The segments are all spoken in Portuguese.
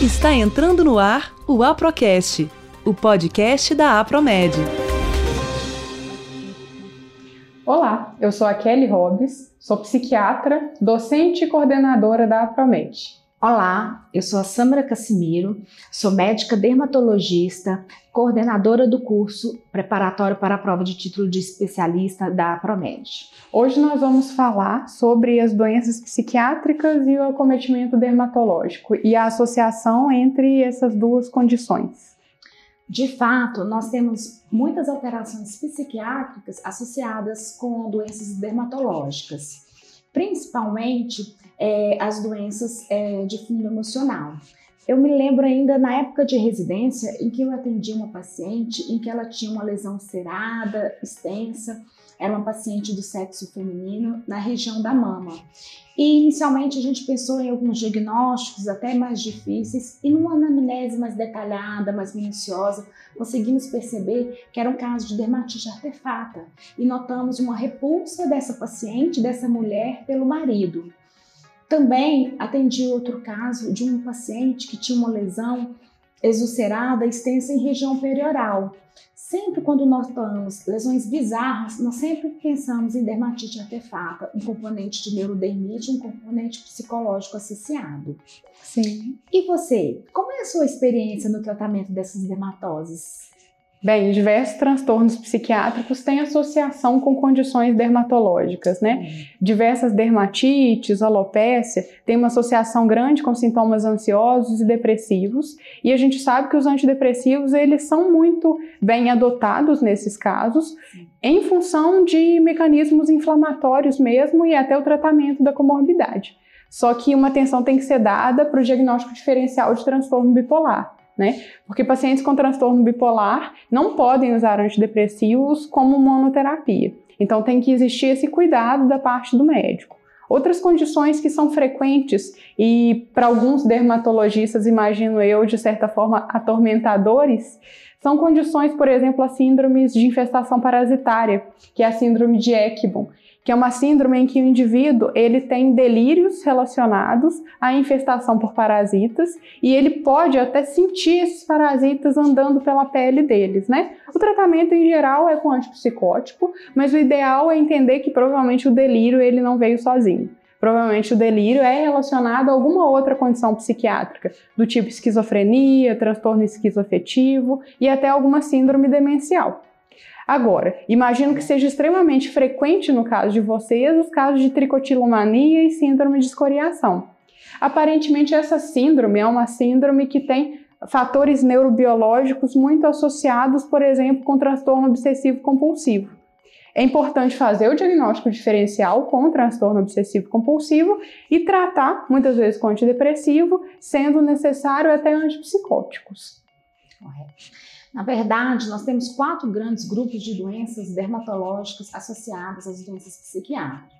Está entrando no ar o Aprocast, o podcast da Apromed. Olá, eu sou a Kelly Hobbs, sou psiquiatra, docente e coordenadora da Apromed. Olá, eu sou a Samara Cassimiro, sou médica dermatologista, coordenadora do curso preparatório para a prova de título de especialista da Promed. Hoje nós vamos falar sobre as doenças psiquiátricas e o acometimento dermatológico e a associação entre essas duas condições. De fato, nós temos muitas alterações psiquiátricas associadas com doenças dermatológicas, principalmente é, as doenças é, de fundo emocional. Eu me lembro ainda na época de residência em que eu atendi uma paciente em que ela tinha uma lesão cerada, extensa, era uma paciente do sexo feminino na região da mama. E inicialmente a gente pensou em alguns diagnósticos até mais difíceis e numa anamnese mais detalhada, mais minuciosa, conseguimos perceber que era um caso de dermatite artefata e notamos uma repulsa dessa paciente, dessa mulher, pelo marido. Também atendi outro caso de um paciente que tinha uma lesão exulcerada extensa em região perioral. Sempre quando nós notamos lesões bizarras, nós sempre pensamos em dermatite artefata, um componente de neurodermite, um componente psicológico associado. Sim. E você, como é a sua experiência no tratamento dessas dermatoses? Bem, diversos transtornos psiquiátricos têm associação com condições dermatológicas, né? Uhum. Diversas dermatites, alopécia, têm uma associação grande com sintomas ansiosos e depressivos, e a gente sabe que os antidepressivos, eles são muito bem adotados nesses casos, em função de mecanismos inflamatórios mesmo e até o tratamento da comorbidade. Só que uma atenção tem que ser dada para o diagnóstico diferencial de transtorno bipolar né? Porque pacientes com transtorno bipolar não podem usar antidepressivos como monoterapia. Então tem que existir esse cuidado da parte do médico. Outras condições que são frequentes e para alguns dermatologistas, imagino eu, de certa forma atormentadores, são condições, por exemplo, as síndromes de infestação parasitária, que é a síndrome de Ekbom, que é uma síndrome em que o indivíduo ele tem delírios relacionados à infestação por parasitas e ele pode até sentir esses parasitas andando pela pele deles, né? O tratamento em geral é com antipsicótico, mas o ideal é entender que provavelmente o delírio ele não veio sozinho. Provavelmente o delírio é relacionado a alguma outra condição psiquiátrica, do tipo esquizofrenia, transtorno esquizoafetivo e até alguma síndrome demencial. Agora, imagino que seja extremamente frequente no caso de vocês os casos de tricotilomania e síndrome de escoriação. Aparentemente, essa síndrome é uma síndrome que tem fatores neurobiológicos muito associados, por exemplo, com transtorno obsessivo compulsivo. É importante fazer o diagnóstico diferencial com transtorno obsessivo compulsivo e tratar, muitas vezes, com antidepressivo, sendo necessário até antipsicóticos. Correto. Na verdade, nós temos quatro grandes grupos de doenças dermatológicas associadas às doenças psiquiátricas.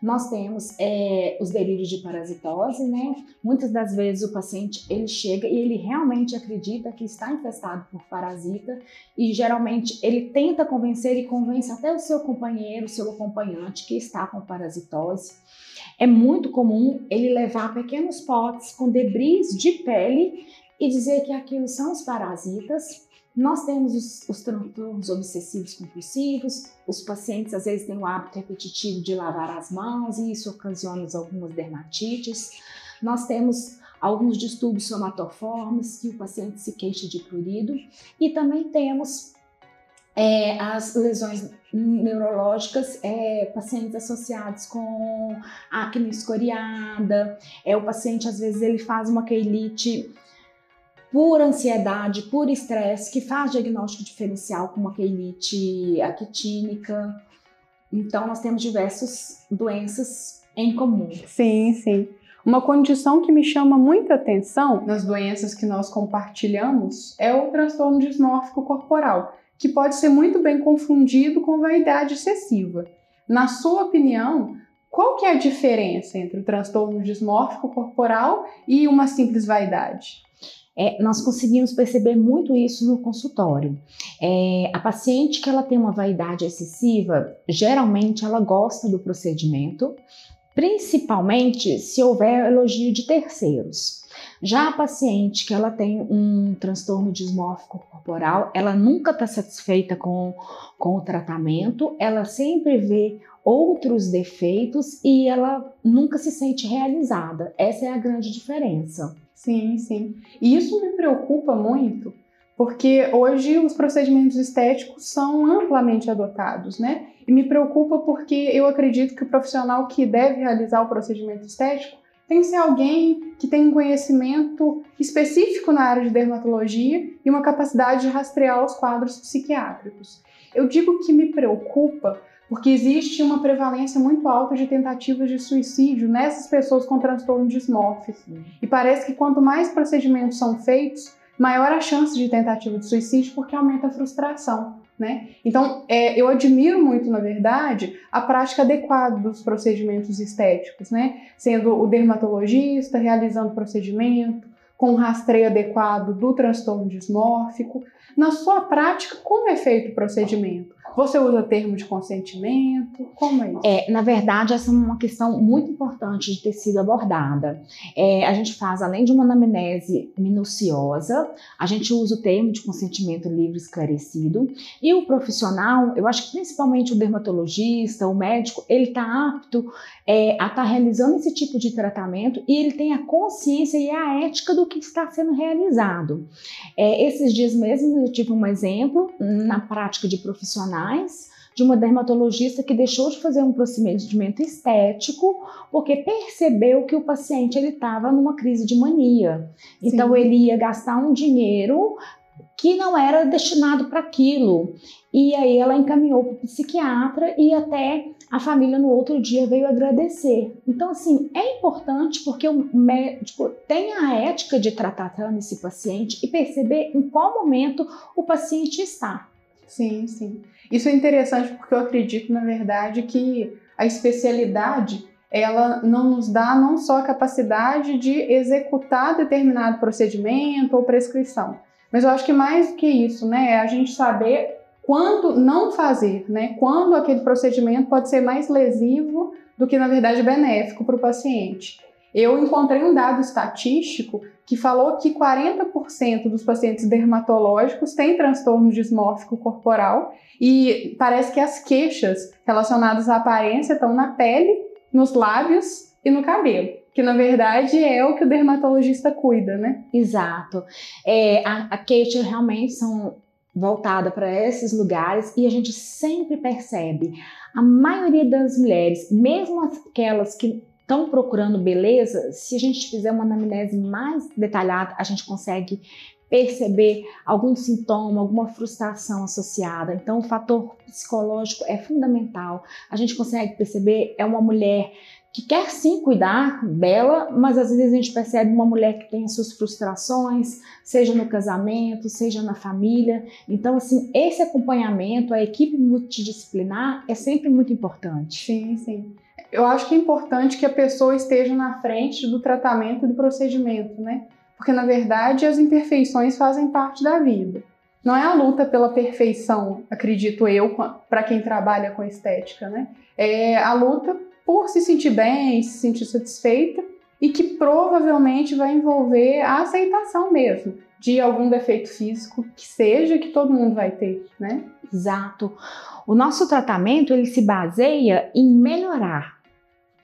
Nós temos é, os delírios de parasitose, né? Muitas das vezes o paciente ele chega e ele realmente acredita que está infestado por parasita e geralmente ele tenta convencer e convence até o seu companheiro, o seu acompanhante que está com parasitose. É muito comum ele levar pequenos potes com debris de pele e dizer que aquilo são os parasitas nós temos os, os transtornos obsessivos compulsivos, os pacientes às vezes têm o hábito repetitivo de lavar as mãos e isso ocasiona algumas dermatites. Nós temos alguns distúrbios somatoformes que o paciente se queixa de prurido e também temos é, as lesões neurológicas, é, pacientes associados com acne escoriada, é, o paciente às vezes ele faz uma queilite por ansiedade, por estresse, que faz diagnóstico diferencial com uma queilite aquitínica. Então, nós temos diversas doenças em comum. Sim, sim. Uma condição que me chama muita atenção nas doenças que nós compartilhamos é o transtorno dismórfico corporal, que pode ser muito bem confundido com vaidade excessiva. Na sua opinião, qual que é a diferença entre o transtorno dismórfico corporal e uma simples vaidade? É, nós conseguimos perceber muito isso no consultório. É, a paciente que ela tem uma vaidade excessiva, geralmente ela gosta do procedimento, principalmente se houver elogio de terceiros. Já a paciente que ela tem um transtorno dismórfico corporal, ela nunca está satisfeita com, com o tratamento, ela sempre vê outros defeitos e ela nunca se sente realizada. Essa é a grande diferença. Sim, sim. E isso me preocupa muito, porque hoje os procedimentos estéticos são amplamente adotados, né? E me preocupa porque eu acredito que o profissional que deve realizar o procedimento estético tem que ser alguém que tem um conhecimento específico na área de dermatologia e uma capacidade de rastrear os quadros psiquiátricos. Eu digo que me preocupa porque existe uma prevalência muito alta de tentativas de suicídio nessas pessoas com transtorno dismórfico. E parece que quanto mais procedimentos são feitos, maior a chance de tentativa de suicídio, porque aumenta a frustração. Né? Então, é, eu admiro muito, na verdade, a prática adequada dos procedimentos estéticos, né? sendo o dermatologista realizando o procedimento, com um rastreio adequado do transtorno dismórfico. Na sua prática, como é feito o procedimento? Você usa termo de consentimento? Como é isso? É, na verdade, essa é uma questão muito importante de ter sido abordada. É, a gente faz, além de uma anamnese minuciosa, a gente usa o termo de consentimento livre esclarecido. E o profissional, eu acho que principalmente o dermatologista, o médico, ele está apto é, a estar tá realizando esse tipo de tratamento e ele tem a consciência e a ética do que está sendo realizado. É, esses dias mesmo eu tive um exemplo na prática de profissionais de uma dermatologista que deixou de fazer um procedimento estético porque percebeu que o paciente ele estava numa crise de mania. Então Sim. ele ia gastar um dinheiro que não era destinado para aquilo. E aí ela encaminhou para o psiquiatra e até a família no outro dia veio agradecer. Então, assim, é importante porque o médico tem a ética de tratar esse paciente e perceber em qual momento o paciente está. Sim, sim. Isso é interessante porque eu acredito, na verdade, que a especialidade ela não nos dá não só a capacidade de executar determinado procedimento ou prescrição, mas eu acho que mais do que isso, né, é a gente saber quando não fazer, né? Quando aquele procedimento pode ser mais lesivo do que, na verdade, benéfico para o paciente. Eu encontrei um dado estatístico que falou que 40% dos pacientes dermatológicos têm transtorno dismórfico corporal e parece que as queixas relacionadas à aparência estão na pele, nos lábios e no cabelo que na verdade é o que o dermatologista cuida, né? Exato. É, a, a queixa realmente são voltada para esses lugares e a gente sempre percebe a maioria das mulheres, mesmo aquelas que estão procurando beleza, se a gente fizer uma anamnese mais detalhada, a gente consegue perceber algum sintoma, alguma frustração associada. Então, o fator psicológico é fundamental. A gente consegue perceber é uma mulher que quer sim cuidar dela, mas às vezes a gente percebe uma mulher que tem as suas frustrações, seja no casamento, seja na família. Então, assim, esse acompanhamento, a equipe multidisciplinar é sempre muito importante. Sim, sim. Eu acho que é importante que a pessoa esteja na frente do tratamento e do procedimento, né? Porque, na verdade, as imperfeições fazem parte da vida. Não é a luta pela perfeição, acredito eu, para quem trabalha com estética, né? É a luta por se sentir bem, se sentir satisfeita e que provavelmente vai envolver a aceitação mesmo de algum defeito físico que seja que todo mundo vai ter, né? Exato. O nosso tratamento ele se baseia em melhorar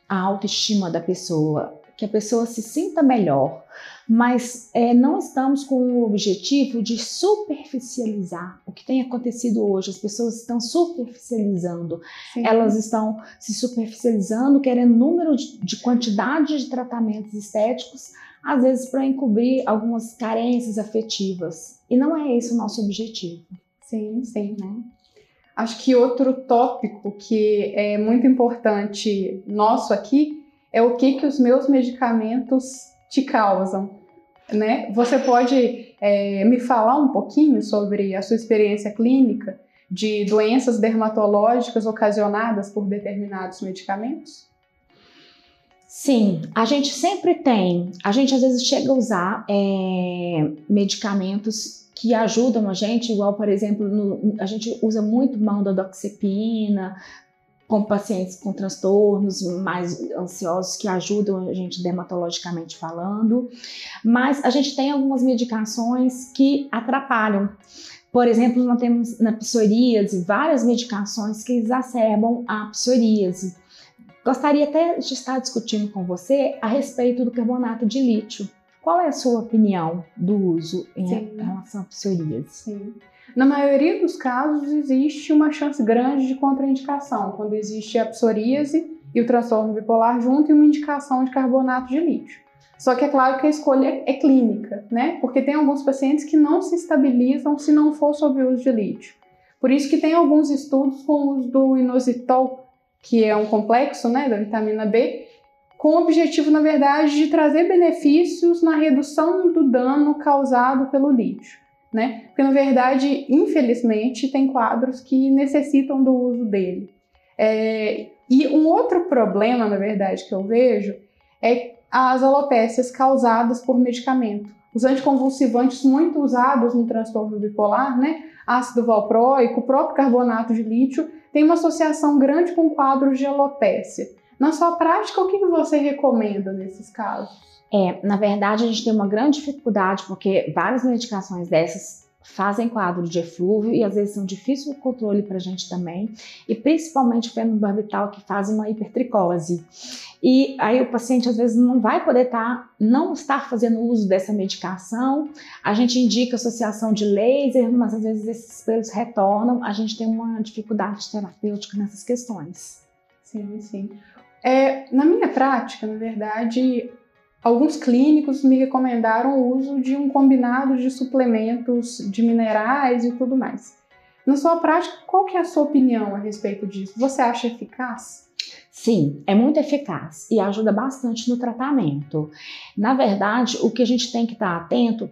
a autoestima da pessoa, que a pessoa se sinta melhor, mas é, não estamos com o objetivo de superficializar o que tem acontecido hoje. As pessoas estão superficializando, Sim. elas estão se superficializando, querendo número de, de quantidade de tratamentos estéticos, às vezes para encobrir algumas carências afetivas. E não é esse o nosso objetivo. Sim, sim. Né? Acho que outro tópico que é muito importante nosso aqui é o que, que os meus medicamentos te causam. Né? Você pode é, me falar um pouquinho sobre a sua experiência clínica de doenças dermatológicas ocasionadas por determinados medicamentos? Sim, a gente sempre tem. A gente às vezes chega a usar é, medicamentos que ajudam a gente, igual, por exemplo, no, a gente usa muito mão da doxepina, com pacientes com transtornos mais ansiosos que ajudam a gente dermatologicamente falando, mas a gente tem algumas medicações que atrapalham. Por exemplo, nós temos na psoríase várias medicações que exacerbam a psoríase. Gostaria até de estar discutindo com você a respeito do carbonato de lítio. Qual é a sua opinião do uso em Sim. relação à psoríase? Sim. Na maioria dos casos, existe uma chance grande de contraindicação, quando existe a psoríase e o transtorno bipolar junto e uma indicação de carbonato de lítio. Só que é claro que a escolha é clínica, né? Porque tem alguns pacientes que não se estabilizam se não for sob o uso de lítio. Por isso que tem alguns estudos com o uso do inositol, que é um complexo, né, da vitamina B, com o objetivo, na verdade, de trazer benefícios na redução do dano causado pelo lítio né? Porque, na verdade, infelizmente, tem quadros que necessitam do uso dele. É, e um outro problema, na verdade, que eu vejo é as alopécias causadas por medicamento. Os anticonvulsivantes muito usados no transtorno bipolar, né? Ácido valproico, o próprio carbonato de lítio, tem uma associação grande com quadros de alopécia. Na sua prática, o que você recomenda nesses casos? É, na verdade, a gente tem uma grande dificuldade porque várias medicações dessas fazem quadro de eflúvio e às vezes são difícil o controle para a gente também, e principalmente o fenobarbital que faz uma hipertricose. E aí o paciente às vezes não vai poder estar, tá, não estar fazendo uso dessa medicação. A gente indica associação de laser, mas às vezes esses pelos retornam. A gente tem uma dificuldade terapêutica nessas questões. Sim, sim. É, na minha prática, na verdade, Alguns clínicos me recomendaram o uso de um combinado de suplementos de minerais e tudo mais. Na sua prática, qual que é a sua opinião a respeito disso? Você acha eficaz? Sim, é muito eficaz e ajuda bastante no tratamento. Na verdade, o que a gente tem que estar atento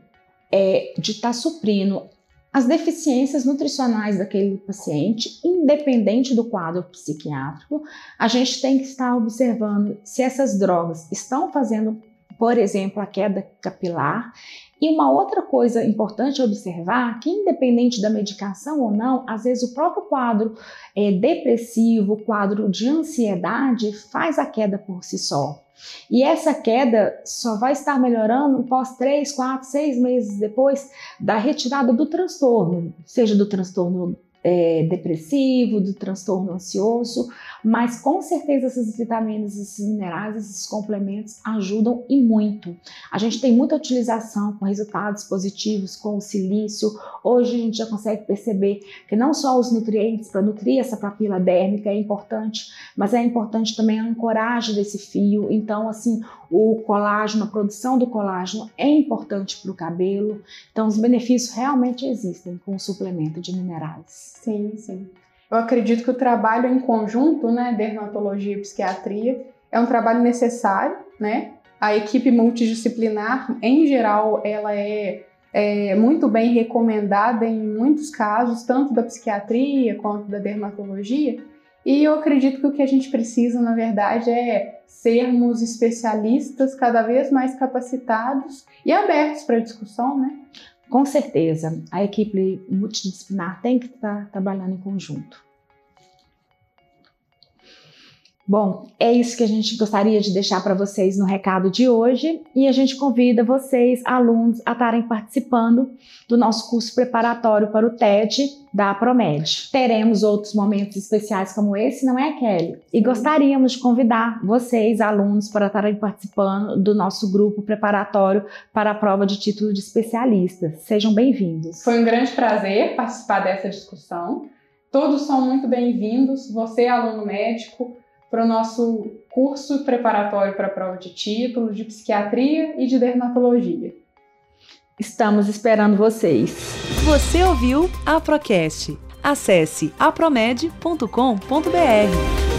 é de estar suprindo as deficiências nutricionais daquele paciente, independente do quadro psiquiátrico, a gente tem que estar observando se essas drogas estão fazendo por exemplo, a queda capilar. E uma outra coisa importante observar que, independente da medicação ou não, às vezes o próprio quadro é, depressivo, quadro de ansiedade, faz a queda por si só. E essa queda só vai estar melhorando após 3, 4, 6 meses depois da retirada do transtorno, seja do transtorno é, depressivo, do transtorno ansioso, mas com certeza essas vitaminas, esses minerais, esses complementos ajudam e muito. A gente tem muita utilização com resultados positivos com o silício. Hoje a gente já consegue perceber que não só os nutrientes para nutrir essa papila dérmica é importante, mas é importante também a ancoragem desse fio. Então, assim, o colágeno, a produção do colágeno é importante para o cabelo. Então, os benefícios realmente existem com o suplemento de minerais. Sim, sim. Eu acredito que o trabalho em conjunto, né, dermatologia e psiquiatria, é um trabalho necessário, né? A equipe multidisciplinar, em geral, ela é, é muito bem recomendada em muitos casos, tanto da psiquiatria quanto da dermatologia. E eu acredito que o que a gente precisa, na verdade, é sermos especialistas cada vez mais capacitados e abertos para discussão, né? Com certeza, a equipe multidisciplinar tem que estar trabalhando em conjunto. Bom, é isso que a gente gostaria de deixar para vocês no recado de hoje e a gente convida vocês, alunos, a estarem participando do nosso curso preparatório para o TED da Promed. Teremos outros momentos especiais como esse, não é, Kelly? E gostaríamos de convidar vocês, alunos, para estarem participando do nosso grupo preparatório para a prova de título de especialista. Sejam bem-vindos. Foi um grande prazer participar dessa discussão. Todos são muito bem-vindos. Você, aluno médico, para o nosso curso preparatório para a prova de título de psiquiatria e de dermatologia. Estamos esperando vocês. Você ouviu a Procast? Acesse apromed.com.br.